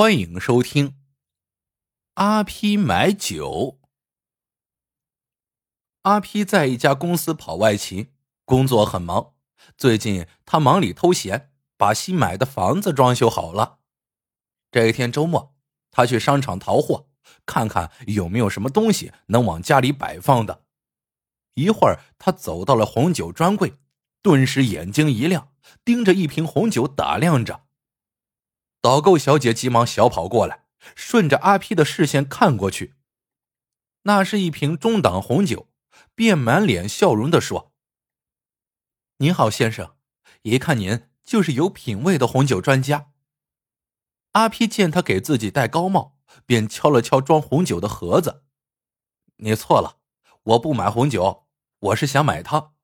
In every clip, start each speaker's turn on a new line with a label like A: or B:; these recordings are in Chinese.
A: 欢迎收听。阿 P 买酒。阿 P 在一家公司跑外勤，工作很忙。最近他忙里偷闲，把新买的房子装修好了。这一天周末，他去商场淘货，看看有没有什么东西能往家里摆放的。一会儿，他走到了红酒专柜，顿时眼睛一亮，盯着一瓶红酒打量着。导购小姐急忙小跑过来，顺着阿 P 的视线看过去，那是一瓶中档红酒，便满脸笑容的说：“您好，先生，一看您就是有品位的红酒专家。”阿 P 见他给自己戴高帽，便敲了敲装红酒的盒子：“你错了，我不买红酒，我是想买它，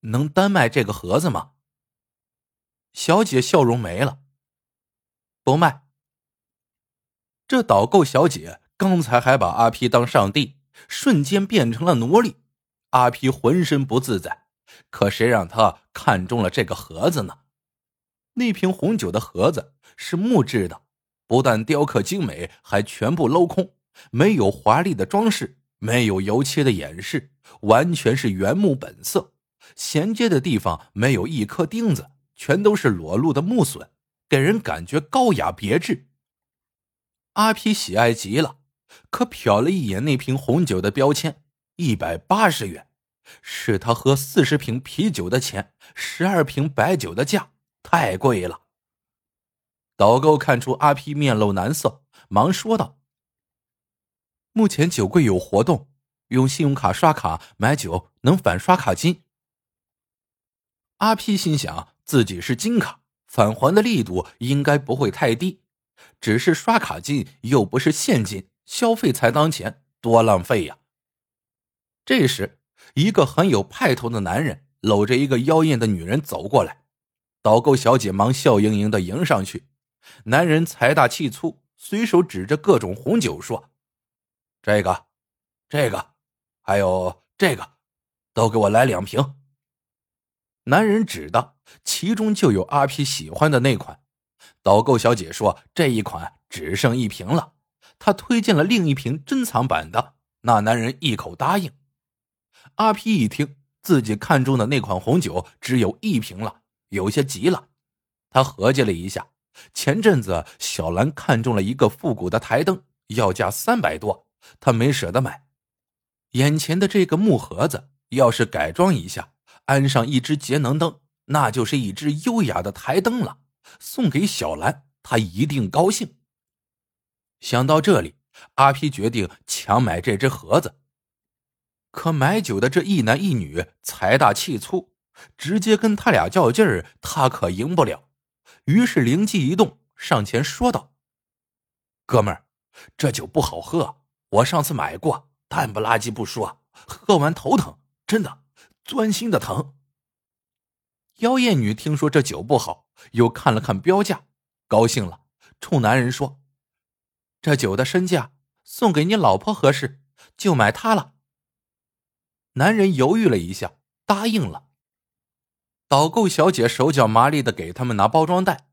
A: 能单卖这个盒子吗？”小姐笑容没了。不卖。这导购小姐刚才还把阿皮当上帝，瞬间变成了奴隶。阿皮浑身不自在，可谁让他看中了这个盒子呢？那瓶红酒的盒子是木质的，不但雕刻精美，还全部镂空，没有华丽的装饰，没有油漆的掩饰，完全是原木本色。衔接的地方没有一颗钉子，全都是裸露的木榫。给人感觉高雅别致。阿皮喜爱极了，可瞟了一眼那瓶红酒的标签，一百八十元，是他喝四十瓶啤酒的钱，十二瓶白酒的价，太贵了。导购看出阿皮面露难色，忙说道：“目前酒柜有活动，用信用卡刷卡买酒能返刷卡金。”阿皮心想自己是金卡。返还的力度应该不会太低，只是刷卡金又不是现金，消费才当钱，多浪费呀！这时，一个很有派头的男人搂着一个妖艳的女人走过来，导购小姐忙笑盈盈的迎上去。男人财大气粗，随手指着各种红酒说：“这个，这个，还有这个，都给我来两瓶。”男人指的，其中就有阿皮喜欢的那款。导购小姐说：“这一款只剩一瓶了。”她推荐了另一瓶珍藏版的。那男人一口答应。阿皮一听自己看中的那款红酒只有一瓶了，有些急了。他合计了一下，前阵子小兰看中了一个复古的台灯，要价三百多，他没舍得买。眼前的这个木盒子，要是改装一下。安上一只节能灯，那就是一只优雅的台灯了。送给小兰，她一定高兴。想到这里，阿皮决定强买这只盒子。可买酒的这一男一女财大气粗，直接跟他俩较劲儿，他可赢不了。于是灵机一动，上前说道：“哥们儿，这酒不好喝，我上次买过，淡不拉几不说，喝完头疼，真的。”钻心的疼。妖艳女听说这酒不好，又看了看标价，高兴了，冲男人说：“这酒的身价送给你老婆合适，就买它了。”男人犹豫了一下，答应了。导购小姐手脚麻利的给他们拿包装袋。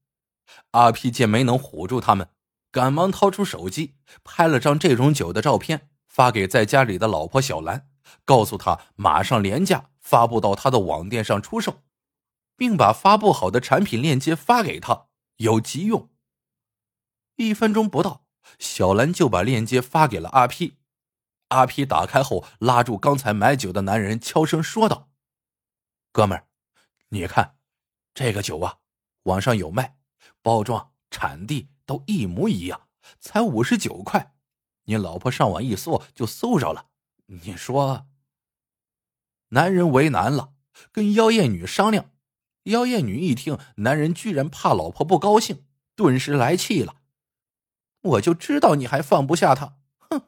A: 阿皮见没能唬住他们，赶忙掏出手机拍了张这种酒的照片，发给在家里的老婆小兰。告诉他马上廉价发布到他的网店上出售，并把发布好的产品链接发给他，有急用。一分钟不到，小兰就把链接发给了阿 P。阿 P 打开后，拉住刚才买酒的男人，悄声说道：“哥们儿，你看，这个酒啊，网上有卖，包装、产地都一模一样，才五十九块。你老婆上网一搜就搜着了。”你说，男人为难了，跟妖艳女商量。妖艳女一听，男人居然怕老婆不高兴，顿时来气了。我就知道你还放不下他，哼！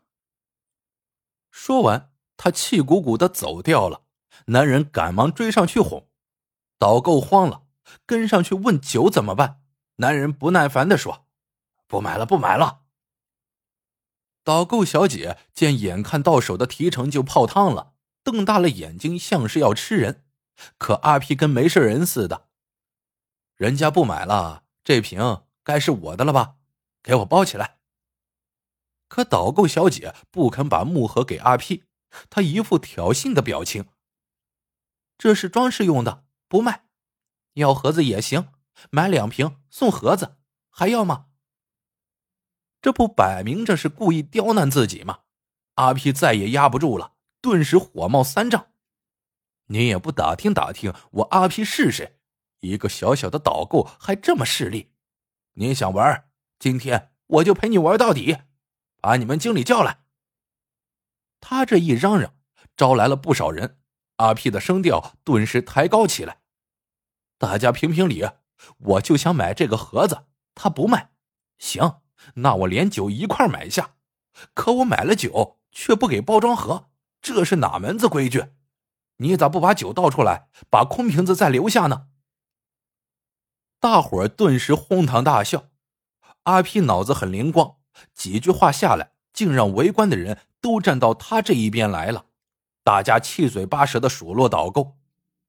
A: 说完，他气鼓鼓的走掉了。男人赶忙追上去哄，导购慌了，跟上去问酒怎么办。男人不耐烦的说：“不买了，不买了。”导购小姐见眼看到手的提成就泡汤了，瞪大了眼睛，像是要吃人。可阿皮跟没事人似的，人家不买了，这瓶该是我的了吧？给我包起来。可导购小姐不肯把木盒给阿 P，她一副挑衅的表情。这是装饰用的，不卖。要盒子也行，买两瓶送盒子，还要吗？这不摆明着是故意刁难自己吗？阿 P 再也压不住了，顿时火冒三丈。你也不打听打听我阿 P 是谁？一个小小的导购还这么势利？您想玩？今天我就陪你玩到底！把你们经理叫来。他这一嚷嚷，招来了不少人。阿 P 的声调顿时抬高起来。大家评评理，我就想买这个盒子，他不卖。行，那我连酒一块买下。可我买了酒，却不给包装盒，这是哪门子规矩？你咋不把酒倒出来，把空瓶子再留下呢？大伙儿顿时哄堂大笑。阿 P 脑子很灵光，几句话下来，竟让围观的人都站到他这一边来了。大家七嘴八舌的数落导购。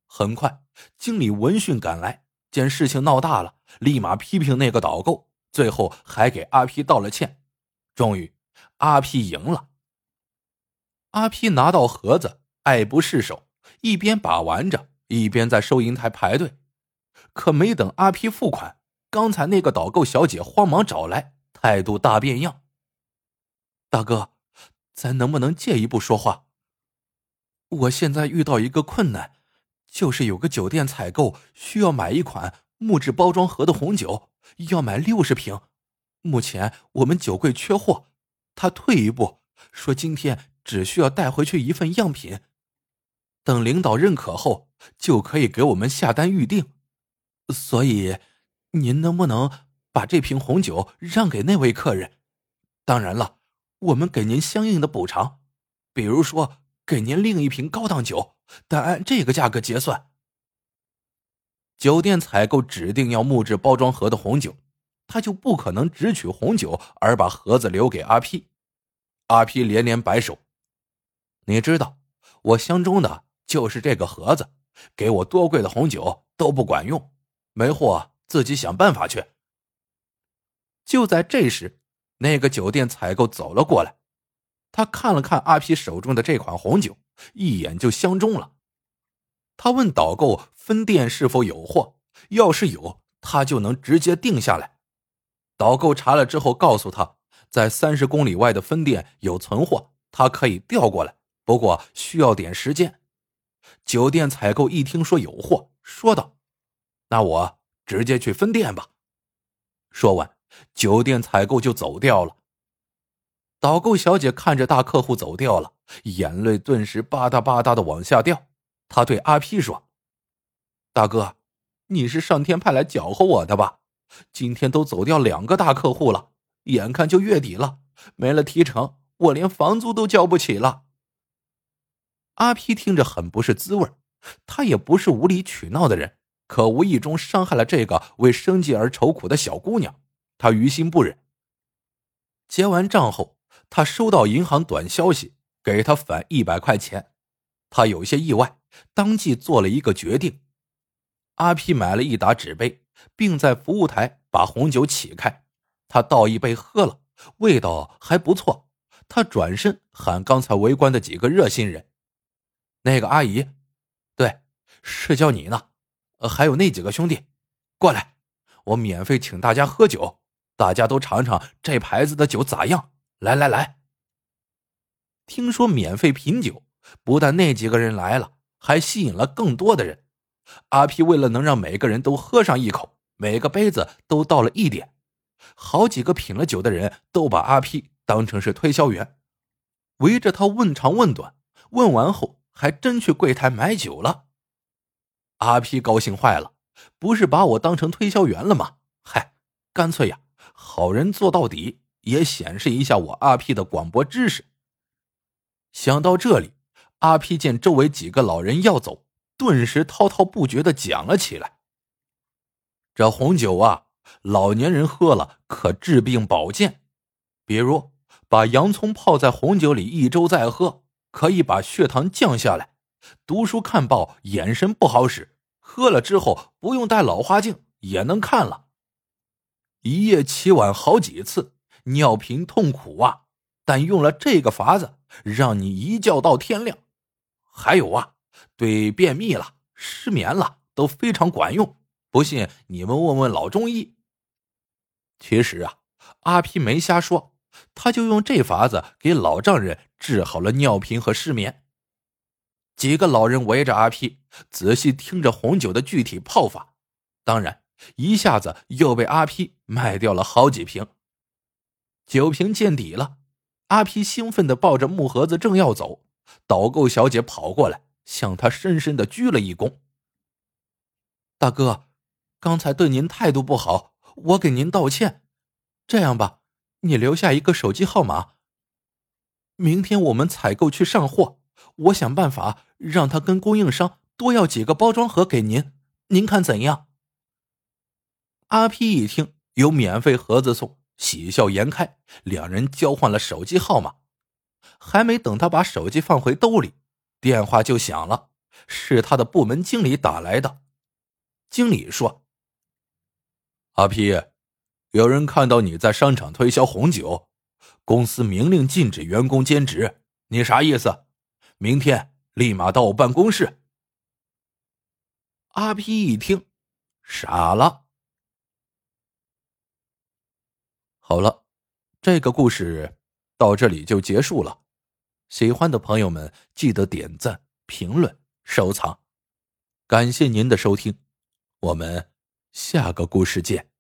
A: 很快，经理闻讯赶来，见事情闹大了，立马批评那个导购，最后还给阿 P 道了歉。终于，阿 P 赢了。阿 P 拿到盒子，爱不释手，一边把玩着，一边在收银台排队。可没等阿 P 付款，刚才那个导购小姐慌忙找来，态度大变样。大哥，咱能不能借一步说话？我现在遇到一个困难。就是有个酒店采购需要买一款木质包装盒的红酒，要买六十瓶。目前我们酒柜缺货，他退一步说今天只需要带回去一份样品，等领导认可后就可以给我们下单预定。所以，您能不能把这瓶红酒让给那位客人？当然了，我们给您相应的补偿，比如说给您另一瓶高档酒。但按这个价格结算，酒店采购指定要木质包装盒的红酒，他就不可能只取红酒而把盒子留给阿 P。阿 P 连连摆手：“你知道，我相中的就是这个盒子，给我多贵的红酒都不管用，没货自己想办法去。”就在这时，那个酒店采购走了过来，他看了看阿皮手中的这款红酒。一眼就相中了，他问导购分店是否有货，要是有，他就能直接定下来。导购查了之后告诉他，在三十公里外的分店有存货，他可以调过来，不过需要点时间。酒店采购一听说有货，说道：“那我直接去分店吧。”说完，酒店采购就走掉了。导购小姐看着大客户走掉了，眼泪顿时吧嗒吧嗒的往下掉。她对阿 P 说：“大哥，你是上天派来搅和我的吧？今天都走掉两个大客户了，眼看就月底了，没了提成，我连房租都交不起了。”阿 P 听着很不是滋味他也不是无理取闹的人，可无意中伤害了这个为生计而愁苦的小姑娘，他于心不忍。结完账后。他收到银行短消息，给他返一百块钱。他有些意外，当即做了一个决定。阿 P 买了一打纸杯，并在服务台把红酒起开。他倒一杯喝了，味道还不错。他转身喊刚才围观的几个热心人：“那个阿姨，对，是叫你呢。还有那几个兄弟，过来，我免费请大家喝酒，大家都尝尝这牌子的酒咋样。”来来来！听说免费品酒，不但那几个人来了，还吸引了更多的人。阿皮为了能让每个人都喝上一口，每个杯子都倒了一点。好几个品了酒的人都把阿皮当成是推销员，围着他问长问短。问完后，还真去柜台买酒了。阿皮高兴坏了，不是把我当成推销员了吗？嗨，干脆呀，好人做到底。也显示一下我阿 P 的广播知识。想到这里，阿 P 见周围几个老人要走，顿时滔滔不绝的讲了起来。这红酒啊，老年人喝了可治病保健，比如把洋葱泡在红酒里一周再喝，可以把血糖降下来；读书看报眼神不好使，喝了之后不用戴老花镜也能看了。一夜起晚好几次，尿频痛苦啊！但用了这个法子，让你一觉到天亮。还有啊，对便秘了、失眠了都非常管用。不信你们问问老中医。其实啊，阿皮没瞎说，他就用这法子给老丈人治好了尿频和失眠。几个老人围着阿皮，仔细听着红酒的具体泡法。当然，一下子又被阿皮卖掉了好几瓶。酒瓶见底了。阿皮兴奋的抱着木盒子，正要走，导购小姐跑过来，向他深深的鞠了一躬。大哥，刚才对您态度不好，我给您道歉。这样吧，你留下一个手机号码，明天我们采购去上货，我想办法让他跟供应商多要几个包装盒给您，您看怎样？阿皮一听，有免费盒子送。喜笑颜开，两人交换了手机号码。还没等他把手机放回兜里，电话就响了，是他的部门经理打来的。经理说：“阿皮，有人看到你在商场推销红酒，公司明令禁止员工兼职，你啥意思？明天立马到我办公室。”阿皮一听，傻了。好了，这个故事到这里就结束了。喜欢的朋友们记得点赞、评论、收藏，感谢您的收听，我们下个故事见。